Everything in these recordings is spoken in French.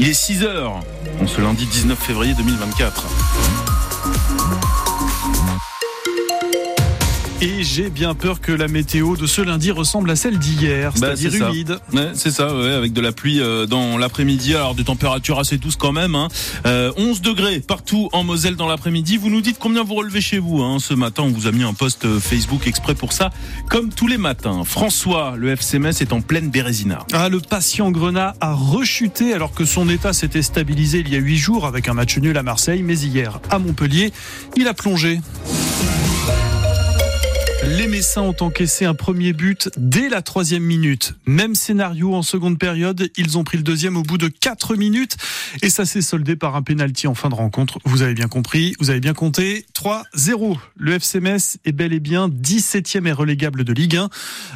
Il est 6 heures, ce lundi 19 février 2024. Et j'ai bien peur que la météo de ce lundi ressemble à celle d'hier, Bah, c'est-à-dire humide. Ouais, c'est ça, ouais, avec de la pluie euh, dans l'après-midi, alors des températures assez douces quand même. Hein. Euh, 11 degrés partout en Moselle dans l'après-midi. Vous nous dites combien vous relevez chez vous. Hein. Ce matin, on vous a mis un post euh, Facebook exprès pour ça, comme tous les matins. François, le FC Metz est en pleine Bérésina. Ah, le patient Grenat a rechuté alors que son état s'était stabilisé il y a huit jours avec un match nul à Marseille, mais hier à Montpellier, il a plongé. Les Messins ont encaissé un premier but dès la troisième minute. Même scénario en seconde période. Ils ont pris le deuxième au bout de quatre minutes. Et ça s'est soldé par un pénalty en fin de rencontre. Vous avez bien compris, vous avez bien compté. 3-0. Le FC Metz est bel et bien 17e et relégable de Ligue 1.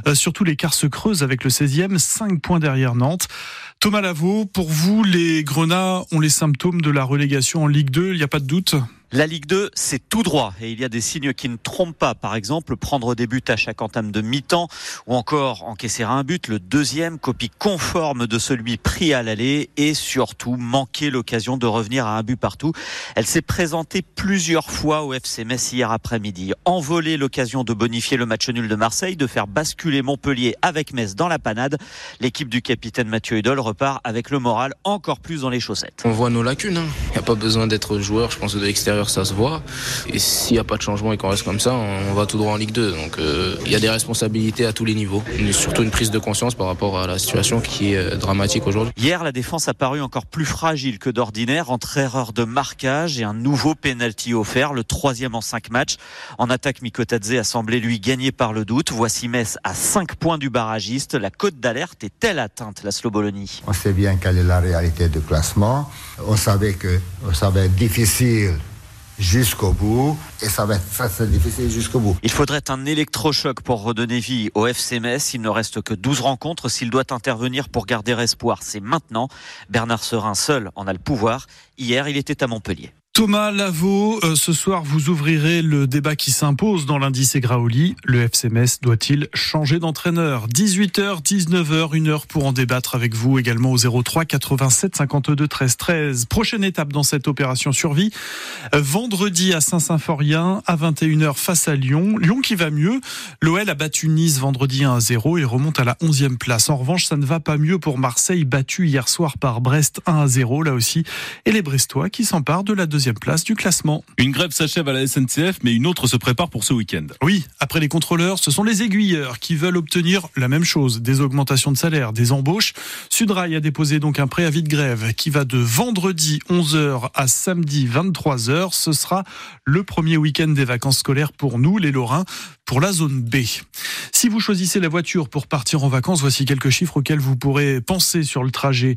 Euh, surtout l'écart se creuse avec le 16e, 5 points derrière Nantes. Thomas Lavaux, pour vous, les Grenats ont les symptômes de la relégation en Ligue 2, il n'y a pas de doute? La Ligue 2, c'est tout droit et il y a des signes qui ne trompent pas. Par exemple, prendre des buts à chaque entame de mi-temps ou encore encaisser un but, le deuxième, copie conforme de celui pris à l'aller et surtout manquer l'occasion de revenir à un but partout. Elle s'est présentée plusieurs fois au FC Metz hier après-midi. Envoler l'occasion de bonifier le match nul de Marseille, de faire basculer Montpellier avec Metz dans la panade. L'équipe du capitaine Mathieu Hudol repart avec le moral encore plus dans les chaussettes. On voit nos lacunes. Il n'y a pas besoin d'être joueur. Je pense de l'extérieur, ça se voit. Et s'il n'y a pas de changement et qu'on reste comme ça, on va tout droit en Ligue 2. Donc euh, il y a des responsabilités à tous les niveaux. Et surtout une prise de conscience par rapport à la situation qui est euh, dramatique aujourd'hui. Hier, la défense a paru encore plus fragile que d'ordinaire entre erreur de marquage et un nouveau penalty offert, le troisième en cinq matchs. En attaque, Mikotadze a semblé lui gagner par le doute. Voici Metz à 5 points du barragiste. La cote d'alerte est-elle atteinte, la Slobolonie On sait bien quelle est la réalité du classement. On savait que ça va être difficile jusqu'au bout et ça va être facile difficile jusqu'au bout. Il faudrait un électrochoc pour redonner vie au FC Metz. Il ne reste que 12 rencontres. S'il doit intervenir pour garder espoir, c'est maintenant. Bernard Serin seul en a le pouvoir. Hier, il était à Montpellier. Thomas Lavaux, euh, ce soir, vous ouvrirez le débat qui s'impose dans l'indice Graoli. Le FC Metz doit-il changer d'entraîneur? 18h, 19h, une heure pour en débattre avec vous également au 03 87 52 13 13. Prochaine étape dans cette opération survie. Euh, vendredi à Saint-Symphorien, à 21h face à Lyon. Lyon qui va mieux. L'OL a battu Nice vendredi 1 à 0 et remonte à la 11e place. En revanche, ça ne va pas mieux pour Marseille, battu hier soir par Brest 1 à 0, là aussi. Et les Brestois qui s'emparent de la deuxième place du classement. Une grève s'achève à la SNCF, mais une autre se prépare pour ce week-end. Oui, après les contrôleurs, ce sont les aiguilleurs qui veulent obtenir la même chose, des augmentations de salaire, des embauches. Sudrail a déposé donc un préavis de grève qui va de vendredi 11h à samedi 23h. Ce sera le premier week-end des vacances scolaires pour nous, les Lorrains, pour la zone B. Si vous choisissez la voiture pour partir en vacances, voici quelques chiffres auxquels vous pourrez penser sur le trajet.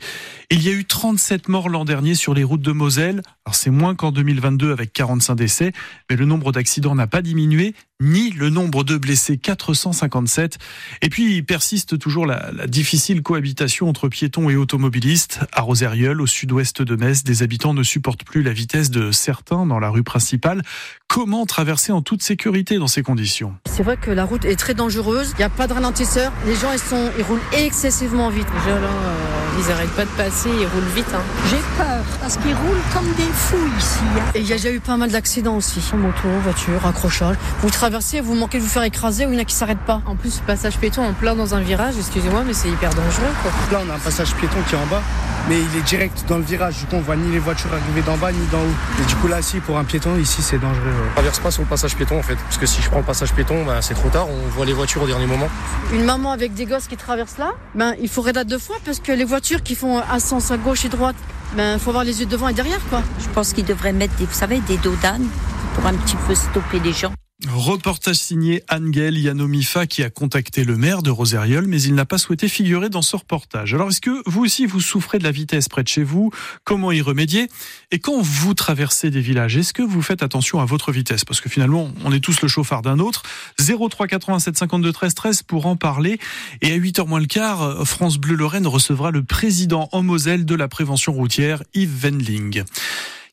Il y a eu 37 morts l'an dernier sur les routes de Moselle. C'est moins qu'en 2022 avec 45 décès, mais le nombre d'accidents n'a pas diminué, ni le nombre de blessés, 457. Et puis il persiste toujours la, la difficile cohabitation entre piétons et automobilistes. À Roseriol, au sud-ouest de Metz, des habitants ne supportent plus la vitesse de certains dans la rue principale. Comment traverser en toute sécurité dans ces conditions? C'est vrai que la route est très dangereuse, il n'y a pas de ralentisseur, les gens ils, sont, ils roulent excessivement vite. Là, euh, ils n'arrêtent pas de passer, ils roulent vite. Hein. J'ai peur parce qu'ils roulent comme des fous ici. Hein. Et il y a déjà eu pas mal d'accidents aussi. Moto, voiture, accrochage. Vous traversez, vous manquez de vous faire écraser ou il y en a qui s'arrêtent pas? En plus, passage piéton en plein dans un virage, excusez-moi, mais c'est hyper dangereux. Quoi. Là, on a un passage piéton qui est en bas, mais il est direct dans le virage. Du coup, on voit ni les voitures arriver d'en bas ni d'en haut. Et du coup, là, si pour un piéton, ici, c'est dangereux. Je traverse pas sur le passage piéton en fait, parce que si je prends le passage piéton, bah, c'est trop tard. On voit les voitures au dernier moment. Une maman avec des gosses qui traversent là, ben il faut regarder deux fois parce que les voitures qui font un sens à gauche et droite, ben faut avoir les yeux devant et derrière quoi. Je pense qu'ils devraient mettre des, vous savez, des dodanes pour un petit peu stopper les gens. Reportage signé Angel Yanomifa qui a contacté le maire de Roseriol, mais il n'a pas souhaité figurer dans ce reportage. Alors est-ce que vous aussi vous souffrez de la vitesse près de chez vous? Comment y remédier? Et quand vous traversez des villages, est-ce que vous faites attention à votre vitesse? Parce que finalement, on est tous le chauffard d'un autre. 03 87 52 13 13 pour en parler. Et à 8h moins le quart, France Bleu Lorraine recevra le président en Moselle de la prévention routière, Yves Wendling.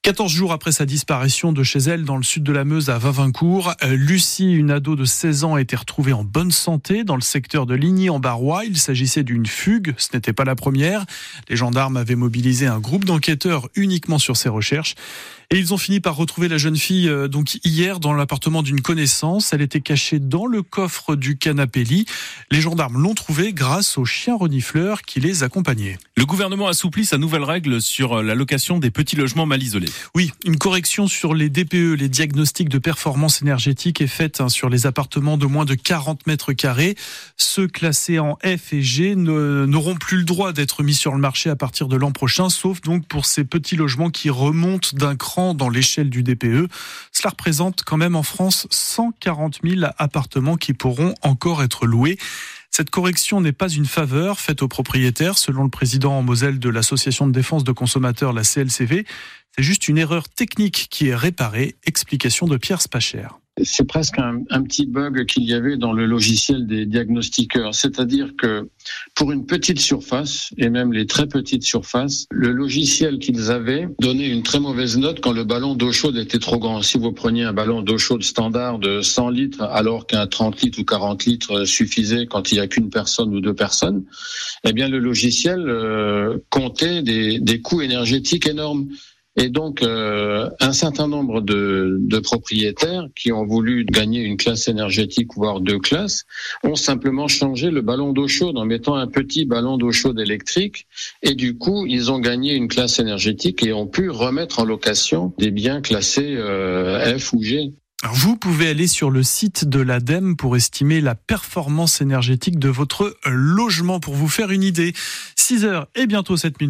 14 jours après sa disparition de chez elle dans le sud de la Meuse à Vavincourt, euh, Lucie, une ado de 16 ans, a été retrouvée en bonne santé dans le secteur de Ligny en Barrois. Il s'agissait d'une fugue, ce n'était pas la première. Les gendarmes avaient mobilisé un groupe d'enquêteurs uniquement sur ces recherches. Et ils ont fini par retrouver la jeune fille euh, donc hier dans l'appartement d'une connaissance. Elle était cachée dans le coffre du canapé lit. Les gendarmes l'ont trouvée grâce au chien renifleur qui les accompagnait. Le gouvernement assouplit sa nouvelle règle sur euh, la location des petits logements mal isolés. Oui, une correction sur les DPE, les diagnostics de performance énergétique est faite hein, sur les appartements de moins de 40 mètres carrés. Ceux classés en F et G n'auront plus le droit d'être mis sur le marché à partir de l'an prochain, sauf donc pour ces petits logements qui remontent d'un cran dans l'échelle du DPE. Cela représente quand même en France 140 000 appartements qui pourront encore être loués. Cette correction n'est pas une faveur faite aux propriétaires, selon le président en Moselle de l'Association de défense de consommateurs, la CLCV. C'est juste une erreur technique qui est réparée. Explication de Pierre Spacher c'est presque un, petit bug qu'il y avait dans le logiciel des diagnostiqueurs. C'est-à-dire que pour une petite surface, et même les très petites surfaces, le logiciel qu'ils avaient donnait une très mauvaise note quand le ballon d'eau chaude était trop grand. Si vous preniez un ballon d'eau chaude standard de 100 litres, alors qu'un 30 litres ou 40 litres suffisait quand il n'y a qu'une personne ou deux personnes, eh bien le logiciel euh, comptait des coûts énergétiques énormes. Et donc, euh, un certain nombre de, propriétaires qui ont voulu gagner une classe énergétique, voire deux classes, ont simplement changé le ballon d'eau chaude en mettant un petit ballon d'eau chaude électrique. Et du coup, ils ont gagné une classe énergétique et ont pu remettre en location des biens classés euh, F ou G. Vous pouvez aller sur le site de l'ADEME pour estimer la performance énergétique de votre logement, pour vous faire une idée. 6 heures et bientôt 7 minutes.